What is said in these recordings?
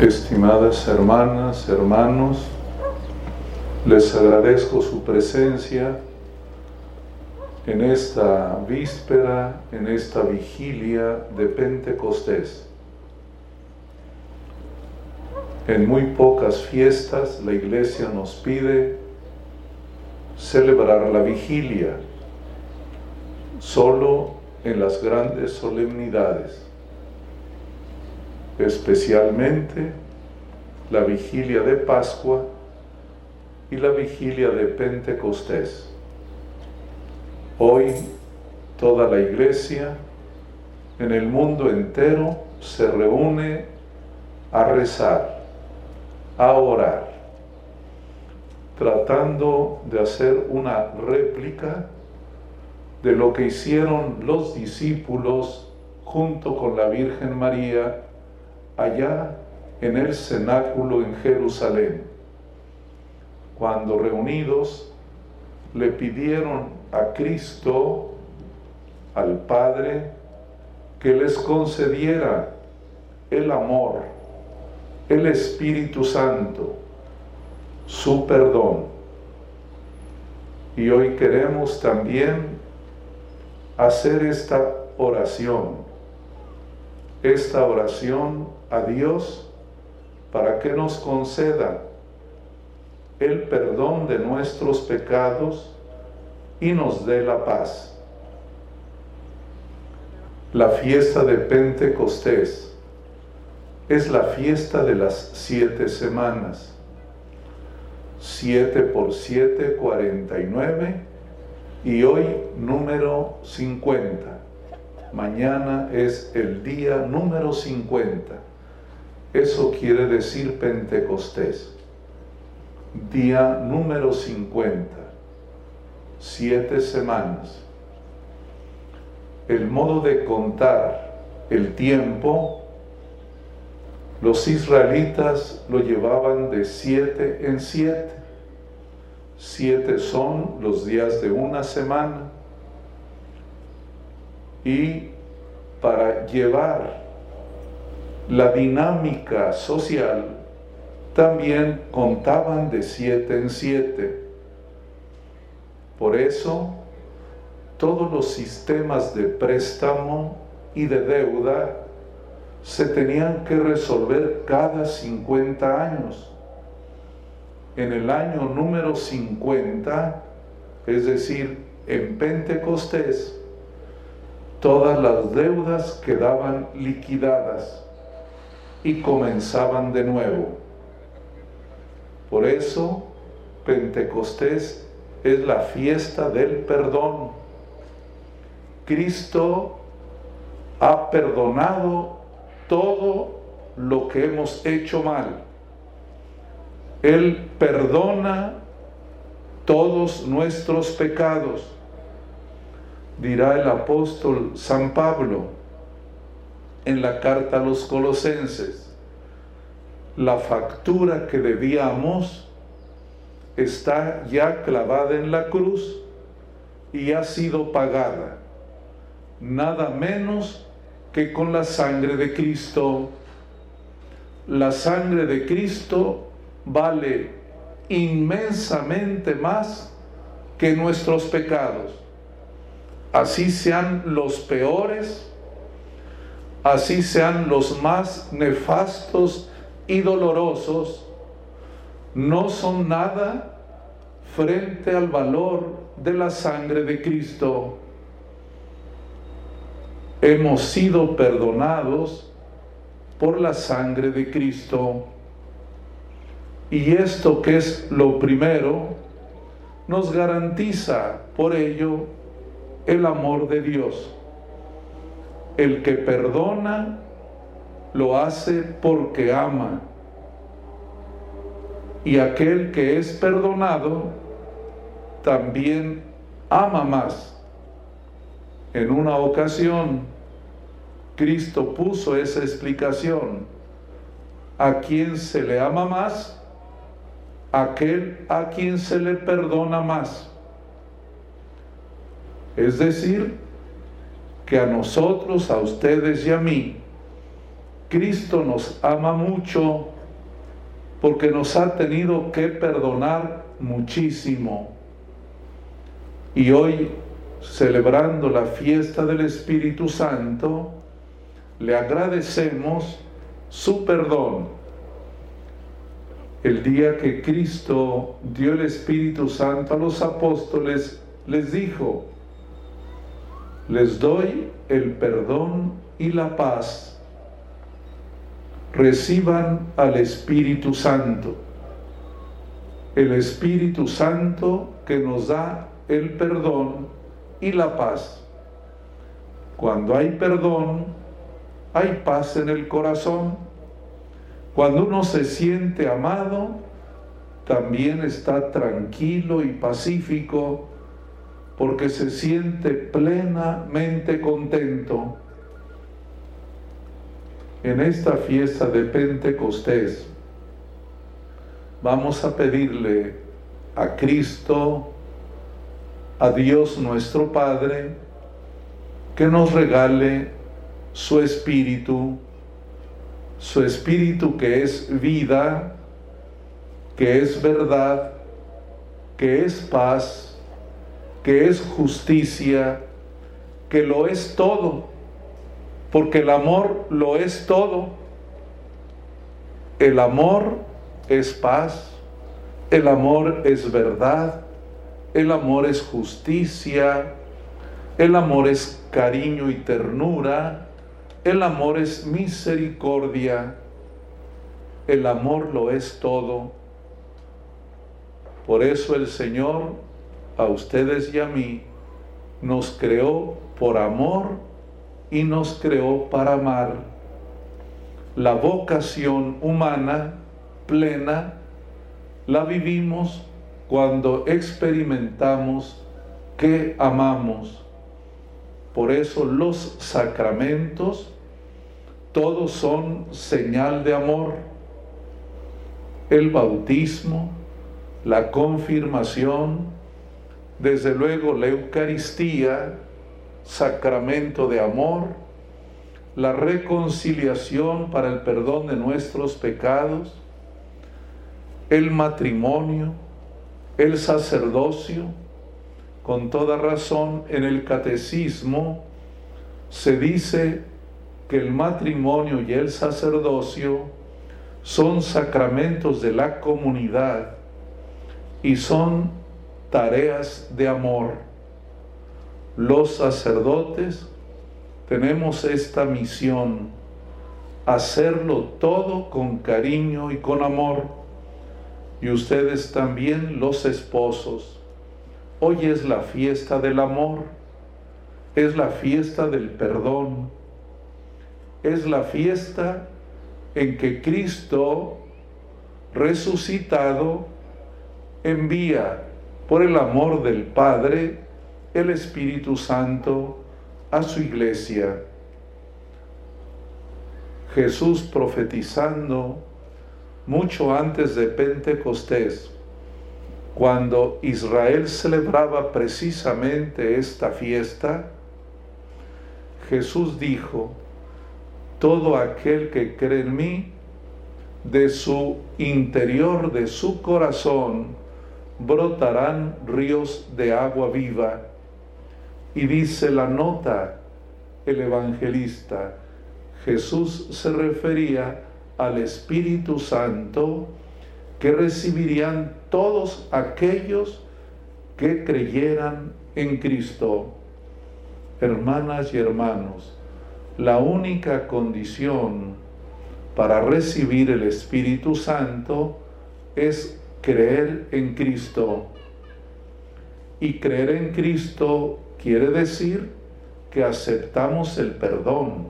Estimadas hermanas, hermanos, les agradezco su presencia en esta víspera, en esta vigilia de Pentecostés. En muy pocas fiestas la iglesia nos pide celebrar la vigilia, solo en las grandes solemnidades especialmente la vigilia de Pascua y la vigilia de Pentecostés. Hoy toda la iglesia en el mundo entero se reúne a rezar, a orar, tratando de hacer una réplica de lo que hicieron los discípulos junto con la Virgen María allá en el cenáculo en Jerusalén, cuando reunidos le pidieron a Cristo, al Padre, que les concediera el amor, el Espíritu Santo, su perdón. Y hoy queremos también hacer esta oración, esta oración a Dios para que nos conceda el perdón de nuestros pecados y nos dé la paz. La fiesta de Pentecostés es la fiesta de las siete semanas. Siete por siete, cuarenta y nueve, y hoy número cincuenta. Mañana es el día número cincuenta. Eso quiere decir Pentecostés. Día número 50. Siete semanas. El modo de contar el tiempo, los israelitas lo llevaban de siete en siete. Siete son los días de una semana. Y para llevar la dinámica social también contaban de siete en siete. Por eso, todos los sistemas de préstamo y de deuda se tenían que resolver cada 50 años. En el año número 50, es decir, en Pentecostés, todas las deudas quedaban liquidadas y comenzaban de nuevo. Por eso Pentecostés es la fiesta del perdón. Cristo ha perdonado todo lo que hemos hecho mal. Él perdona todos nuestros pecados, dirá el apóstol San Pablo en la carta a los colosenses. La factura que debíamos está ya clavada en la cruz y ha sido pagada, nada menos que con la sangre de Cristo. La sangre de Cristo vale inmensamente más que nuestros pecados. Así sean los peores, así sean los más nefastos y dolorosos, no son nada frente al valor de la sangre de Cristo. Hemos sido perdonados por la sangre de Cristo. Y esto que es lo primero, nos garantiza por ello el amor de Dios. El que perdona lo hace porque ama. Y aquel que es perdonado también ama más. En una ocasión, Cristo puso esa explicación. A quien se le ama más, aquel a quien se le perdona más. Es decir, que a nosotros, a ustedes y a mí, Cristo nos ama mucho porque nos ha tenido que perdonar muchísimo. Y hoy, celebrando la fiesta del Espíritu Santo, le agradecemos su perdón. El día que Cristo dio el Espíritu Santo a los apóstoles, les dijo, les doy el perdón y la paz. Reciban al Espíritu Santo. El Espíritu Santo que nos da el perdón y la paz. Cuando hay perdón, hay paz en el corazón. Cuando uno se siente amado, también está tranquilo y pacífico porque se siente plenamente contento. En esta fiesta de Pentecostés vamos a pedirle a Cristo, a Dios nuestro Padre, que nos regale su espíritu, su espíritu que es vida, que es verdad, que es paz, que es justicia, que lo es todo, porque el amor lo es todo. El amor es paz, el amor es verdad, el amor es justicia, el amor es cariño y ternura, el amor es misericordia, el amor lo es todo. Por eso el Señor a ustedes y a mí, nos creó por amor y nos creó para amar. La vocación humana plena la vivimos cuando experimentamos que amamos. Por eso los sacramentos todos son señal de amor. El bautismo, la confirmación, desde luego la Eucaristía, sacramento de amor, la reconciliación para el perdón de nuestros pecados, el matrimonio, el sacerdocio, con toda razón en el catecismo se dice que el matrimonio y el sacerdocio son sacramentos de la comunidad y son tareas de amor. Los sacerdotes tenemos esta misión, hacerlo todo con cariño y con amor. Y ustedes también los esposos. Hoy es la fiesta del amor, es la fiesta del perdón, es la fiesta en que Cristo resucitado envía por el amor del Padre, el Espíritu Santo, a su iglesia. Jesús profetizando mucho antes de Pentecostés, cuando Israel celebraba precisamente esta fiesta, Jesús dijo, todo aquel que cree en mí, de su interior, de su corazón, brotarán ríos de agua viva. Y dice la nota, el evangelista, Jesús se refería al Espíritu Santo que recibirían todos aquellos que creyeran en Cristo. Hermanas y hermanos, la única condición para recibir el Espíritu Santo es creer en Cristo. Y creer en Cristo quiere decir que aceptamos el perdón,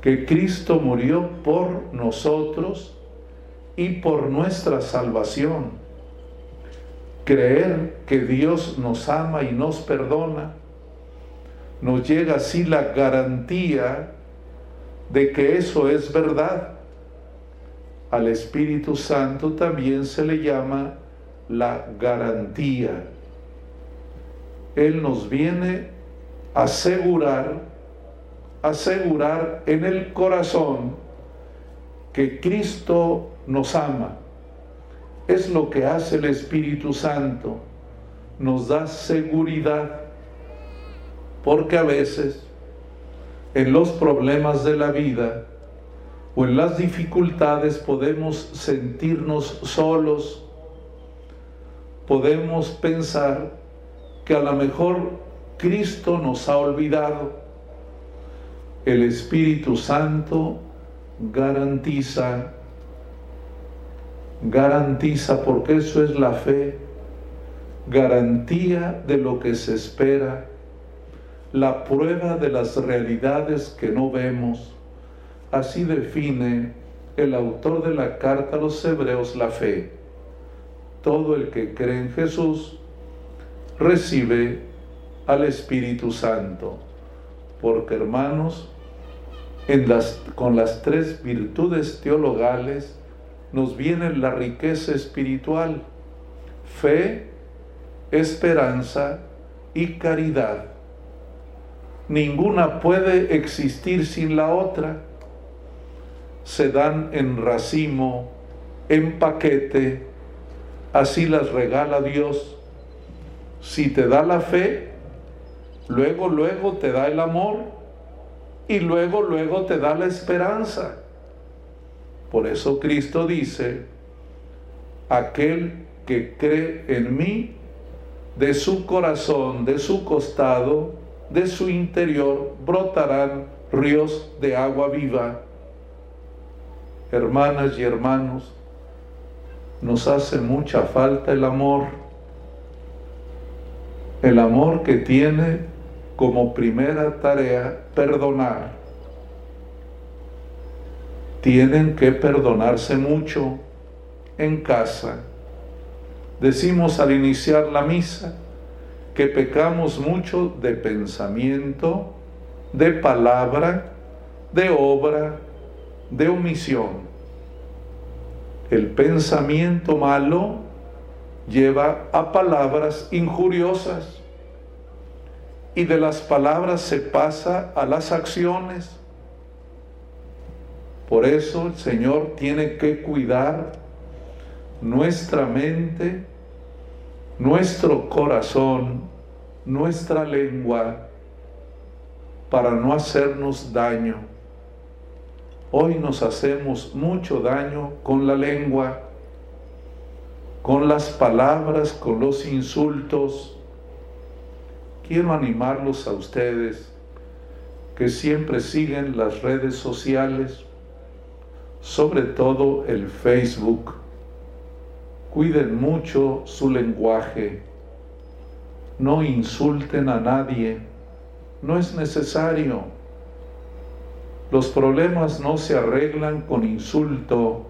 que Cristo murió por nosotros y por nuestra salvación. Creer que Dios nos ama y nos perdona, nos llega así la garantía de que eso es verdad al Espíritu Santo también se le llama la garantía. Él nos viene a asegurar, asegurar en el corazón que Cristo nos ama. Es lo que hace el Espíritu Santo. Nos da seguridad. Porque a veces en los problemas de la vida o en las dificultades podemos sentirnos solos. Podemos pensar que a lo mejor Cristo nos ha olvidado. El Espíritu Santo garantiza, garantiza, porque eso es la fe, garantía de lo que se espera, la prueba de las realidades que no vemos. Así define el autor de la carta a los hebreos la fe. Todo el que cree en Jesús recibe al Espíritu Santo. Porque hermanos, con las tres virtudes teologales nos viene la riqueza espiritual, fe, esperanza y caridad. Ninguna puede existir sin la otra. Se dan en racimo, en paquete, así las regala Dios. Si te da la fe, luego, luego te da el amor y luego, luego te da la esperanza. Por eso Cristo dice, aquel que cree en mí, de su corazón, de su costado, de su interior, brotarán ríos de agua viva. Hermanas y hermanos, nos hace mucha falta el amor, el amor que tiene como primera tarea perdonar. Tienen que perdonarse mucho en casa. Decimos al iniciar la misa que pecamos mucho de pensamiento, de palabra, de obra, de omisión. El pensamiento malo lleva a palabras injuriosas y de las palabras se pasa a las acciones. Por eso el Señor tiene que cuidar nuestra mente, nuestro corazón, nuestra lengua, para no hacernos daño. Hoy nos hacemos mucho daño con la lengua, con las palabras, con los insultos, quiero animarlos a ustedes que siempre siguen las redes sociales, sobre todo el Facebook. Cuiden mucho su lenguaje. No insulten a nadie. No es necesario. Los problemas no se arreglan con insulto.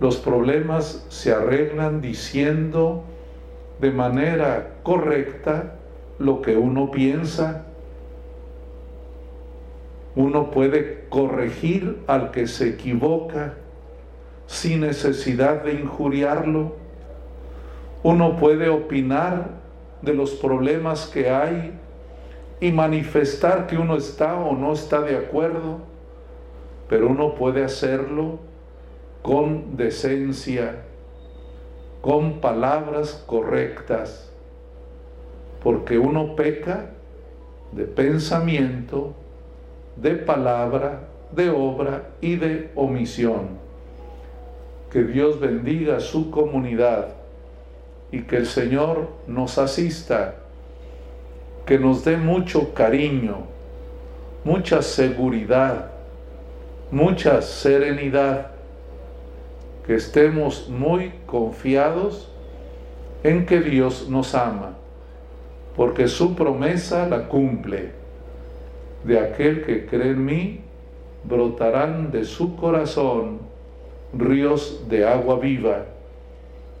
Los problemas se arreglan diciendo de manera correcta lo que uno piensa. Uno puede corregir al que se equivoca sin necesidad de injuriarlo. Uno puede opinar de los problemas que hay y manifestar que uno está o no está de acuerdo, pero uno puede hacerlo con decencia, con palabras correctas, porque uno peca de pensamiento, de palabra, de obra y de omisión. Que Dios bendiga su comunidad y que el Señor nos asista, que nos dé mucho cariño, mucha seguridad, mucha serenidad que estemos muy confiados en que Dios nos ama, porque su promesa la cumple. De aquel que cree en mí, brotarán de su corazón ríos de agua viva,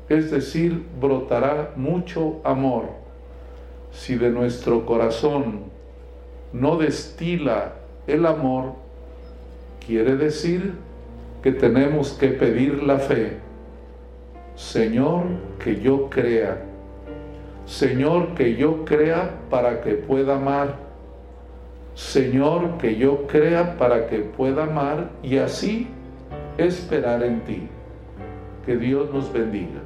es decir, brotará mucho amor. Si de nuestro corazón no destila el amor, quiere decir que tenemos que pedir la fe. Señor, que yo crea. Señor, que yo crea para que pueda amar. Señor, que yo crea para que pueda amar y así esperar en ti. Que Dios nos bendiga.